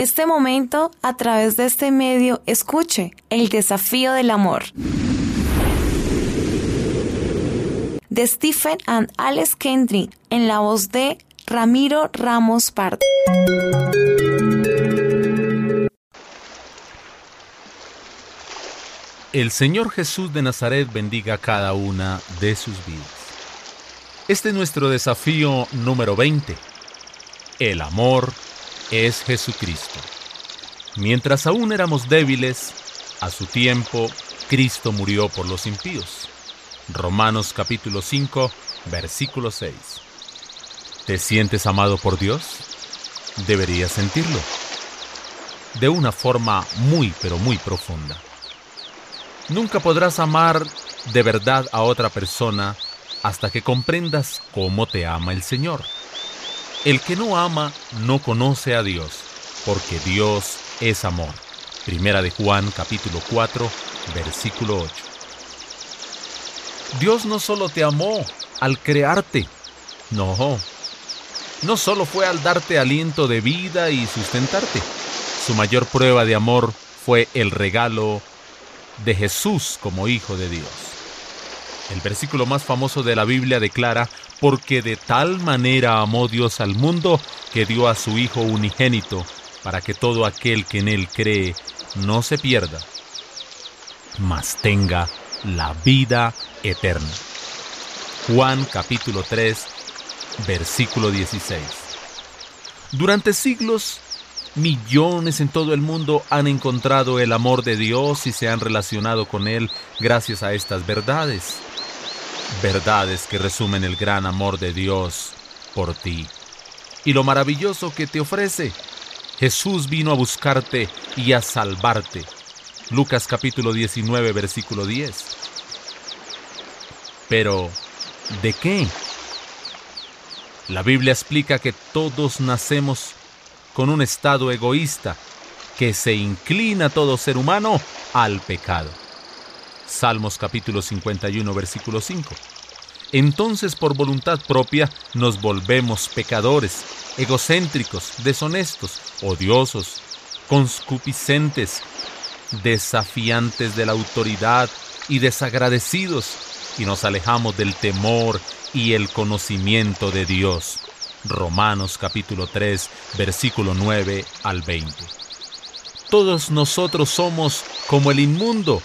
en este momento, a través de este medio, escuche el desafío del amor. De Stephen and Alex Kendrick, en la voz de Ramiro Ramos Pardo. El Señor Jesús de Nazaret bendiga cada una de sus vidas. Este es nuestro desafío número 20. El amor es Jesucristo. Mientras aún éramos débiles, a su tiempo, Cristo murió por los impíos. Romanos capítulo 5, versículo 6. ¿Te sientes amado por Dios? Deberías sentirlo. De una forma muy, pero muy profunda. Nunca podrás amar de verdad a otra persona hasta que comprendas cómo te ama el Señor. El que no ama no conoce a Dios, porque Dios es amor. Primera de Juan capítulo 4, versículo 8. Dios no solo te amó al crearte, no, no solo fue al darte aliento de vida y sustentarte. Su mayor prueba de amor fue el regalo de Jesús como Hijo de Dios. El versículo más famoso de la Biblia declara, porque de tal manera amó Dios al mundo que dio a su Hijo unigénito, para que todo aquel que en Él cree no se pierda, mas tenga la vida eterna. Juan capítulo 3, versículo 16. Durante siglos, Millones en todo el mundo han encontrado el amor de Dios y se han relacionado con Él gracias a estas verdades. Verdades que resumen el gran amor de Dios por ti. Y lo maravilloso que te ofrece. Jesús vino a buscarte y a salvarte. Lucas capítulo 19 versículo 10. Pero, ¿de qué? La Biblia explica que todos nacemos con un estado egoísta que se inclina todo ser humano al pecado. Salmos capítulo 51 versículo 5. Entonces por voluntad propia nos volvemos pecadores, egocéntricos, deshonestos, odiosos, conscupiscentes, desafiantes de la autoridad y desagradecidos, y nos alejamos del temor y el conocimiento de Dios. Romanos capítulo 3, versículo 9 al 20. Todos nosotros somos como el inmundo,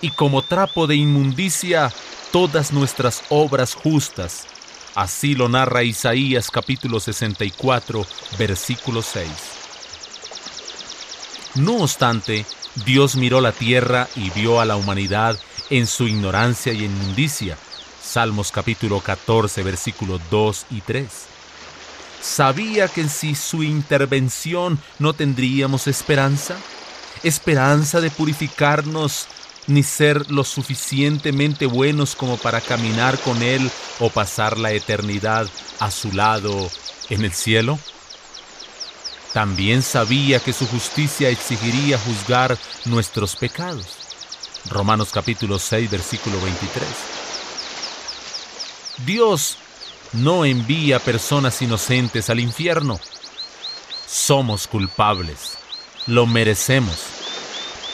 y como trapo de inmundicia todas nuestras obras justas. Así lo narra Isaías capítulo 64, versículo 6. No obstante, Dios miró la tierra y vio a la humanidad en su ignorancia y inmundicia, Salmos capítulo 14, versículos 2 y 3. ¿Sabía que si su intervención no tendríamos esperanza? Esperanza de purificarnos ni ser lo suficientemente buenos como para caminar con Él o pasar la eternidad a su lado en el cielo? También sabía que su justicia exigiría juzgar nuestros pecados. Romanos capítulo 6, versículo 23. Dios no envía personas inocentes al infierno. Somos culpables. Lo merecemos.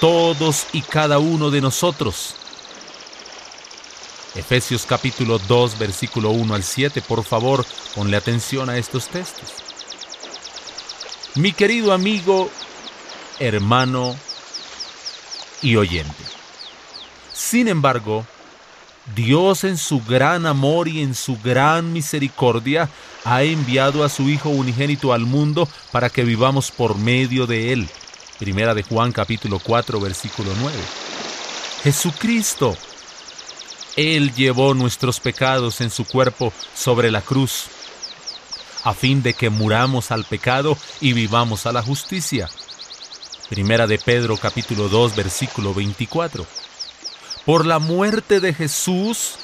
Todos y cada uno de nosotros. Efesios capítulo 2, versículo 1 al 7. Por favor, ponle atención a estos textos. Mi querido amigo, hermano y oyente. Sin embargo, Dios en su gran amor y en su gran misericordia ha enviado a su Hijo unigénito al mundo para que vivamos por medio de Él. Primera de Juan capítulo 4 versículo 9. Jesucristo. Él llevó nuestros pecados en su cuerpo sobre la cruz, a fin de que muramos al pecado y vivamos a la justicia. Primera de Pedro capítulo 2 versículo 24. Por la muerte de Jesús,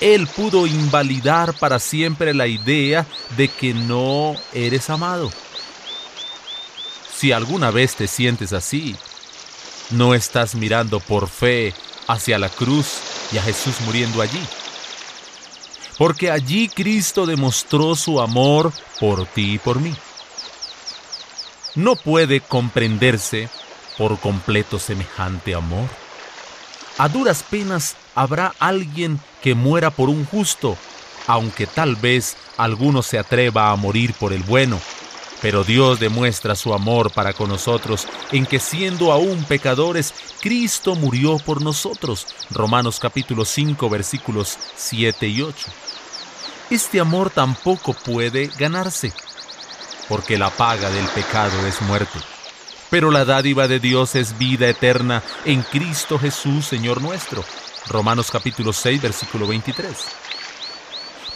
Él pudo invalidar para siempre la idea de que no eres amado. Si alguna vez te sientes así, no estás mirando por fe hacia la cruz y a Jesús muriendo allí. Porque allí Cristo demostró su amor por ti y por mí. no puede comprenderse por completo semejante amor. A duras penas habrá alguien que muera por un justo, aunque tal vez alguno se atreva a morir por el bueno. Pero Dios demuestra su amor para con nosotros en que siendo aún pecadores, Cristo murió por nosotros. Romanos capítulo 5 versículos 7 y 8. Este amor tampoco puede ganarse, porque la paga del pecado es muerte. Pero la dádiva de Dios es vida eterna en Cristo Jesús, Señor nuestro. Romanos capítulo 6 versículo 23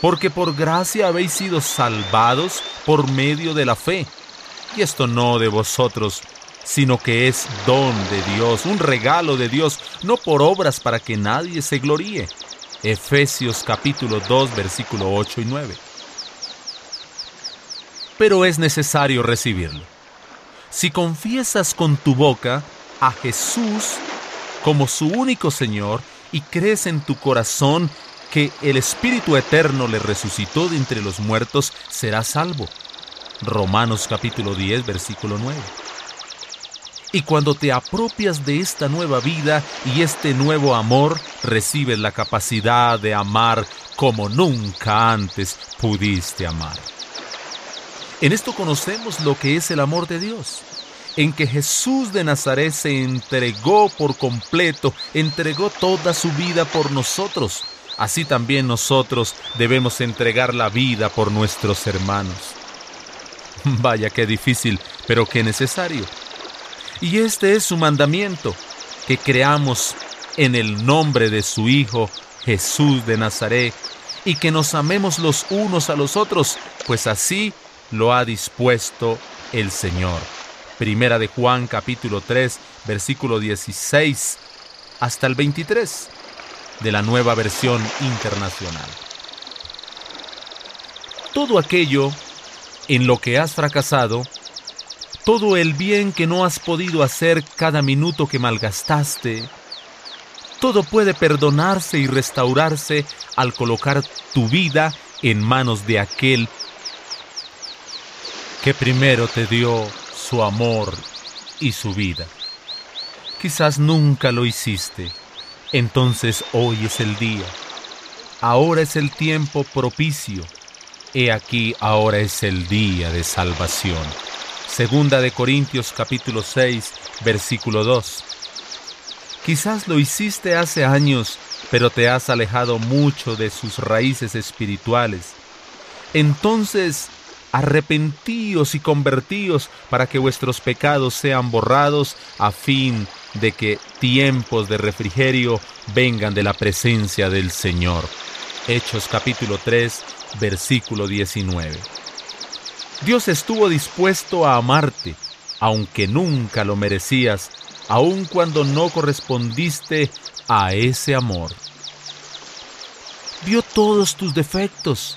porque por gracia habéis sido salvados por medio de la fe. Y esto no de vosotros, sino que es don de Dios, un regalo de Dios, no por obras para que nadie se gloríe. Efesios capítulo 2 versículo 8 y 9. Pero es necesario recibirlo. Si confiesas con tu boca a Jesús como su único Señor y crees en tu corazón que el Espíritu Eterno le resucitó de entre los muertos, será salvo. Romanos capítulo 10, versículo 9. Y cuando te apropias de esta nueva vida y este nuevo amor, recibes la capacidad de amar como nunca antes pudiste amar. En esto conocemos lo que es el amor de Dios, en que Jesús de Nazaret se entregó por completo, entregó toda su vida por nosotros, así también nosotros debemos entregar la vida por nuestros hermanos. Vaya qué difícil, pero qué necesario. Y este es su mandamiento, que creamos en el nombre de su Hijo Jesús de Nazaret, y que nos amemos los unos a los otros, pues así lo ha dispuesto el Señor. Primera de Juan capítulo 3, versículo 16 hasta el 23 de la nueva versión internacional. Todo aquello en lo que has fracasado, todo el bien que no has podido hacer cada minuto que malgastaste, todo puede perdonarse y restaurarse al colocar tu vida en manos de aquel que primero te dio su amor y su vida. Quizás nunca lo hiciste entonces hoy es el día. Ahora es el tiempo propicio. He aquí ahora es el día de salvación. Segunda de Corintios capítulo 6, versículo 2. Quizás lo hiciste hace años, pero te has alejado mucho de sus raíces espirituales. Entonces, arrepentíos y convertíos para que vuestros pecados sean borrados a fin de que tiempos de refrigerio vengan de la presencia del Señor. Hechos capítulo 3, versículo 19. Dios estuvo dispuesto a amarte, aunque nunca lo merecías, aun cuando no correspondiste a ese amor. Vio todos tus defectos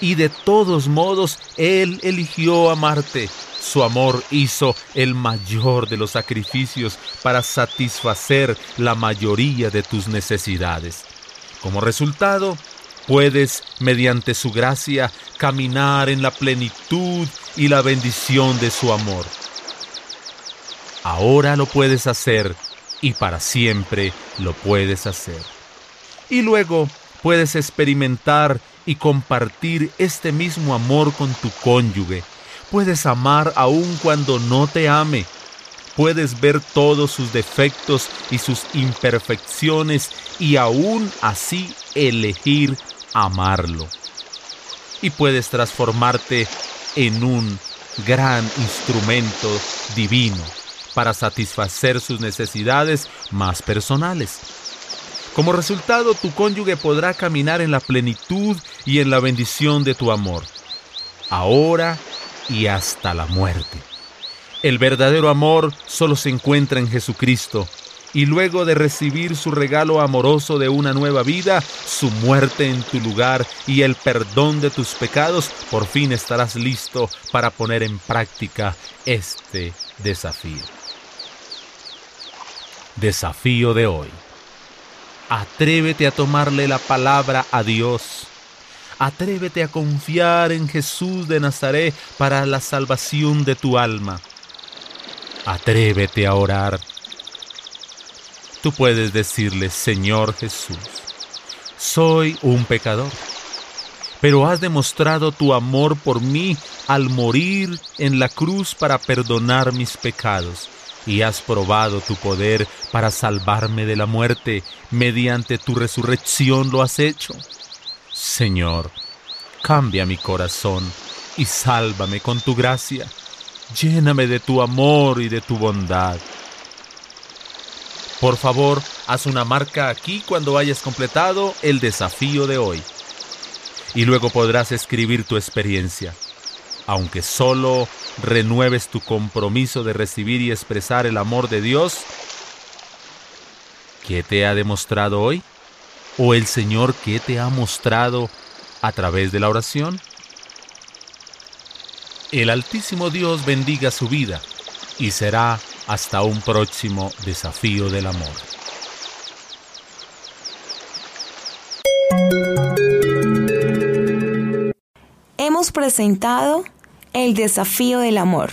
y de todos modos Él eligió amarte su amor hizo el mayor de los sacrificios para satisfacer la mayoría de tus necesidades. Como resultado, puedes, mediante su gracia, caminar en la plenitud y la bendición de su amor. Ahora lo puedes hacer y para siempre lo puedes hacer. Y luego puedes experimentar y compartir este mismo amor con tu cónyuge, Puedes amar aun cuando no te ame. Puedes ver todos sus defectos y sus imperfecciones y aún así elegir amarlo. Y puedes transformarte en un gran instrumento divino para satisfacer sus necesidades más personales. Como resultado, tu cónyuge podrá caminar en la plenitud y en la bendición de tu amor. Ahora y hasta la muerte. El verdadero amor solo se encuentra en Jesucristo, y luego de recibir su regalo amoroso de una nueva vida, su muerte en tu lugar y el perdón de tus pecados, por fin estarás listo para poner en práctica este desafío. Desafío de hoy. Atrévete a tomarle la palabra a Dios Atrévete a confiar en Jesús de Nazaret para la salvación de tu alma. Atrévete a orar. Tú puedes decirle, Señor Jesús, soy un pecador, pero has demostrado tu amor por mí al morir en la cruz para perdonar mis pecados y has probado tu poder para salvarme de la muerte. Mediante tu resurrección lo has hecho. Señor, cambia mi corazón y sálvame con tu gracia. Lléname de tu amor y de tu bondad. Por favor, haz una marca aquí cuando hayas completado el desafío de hoy. Y luego podrás escribir tu experiencia. Aunque solo renueves tu compromiso de recibir y expresar el amor de Dios, ¿qué te ha demostrado hoy? ¿O el Señor qué te ha mostrado a través de la oración? El Altísimo Dios bendiga su vida y será hasta un próximo desafío del amor. Hemos presentado el desafío del amor.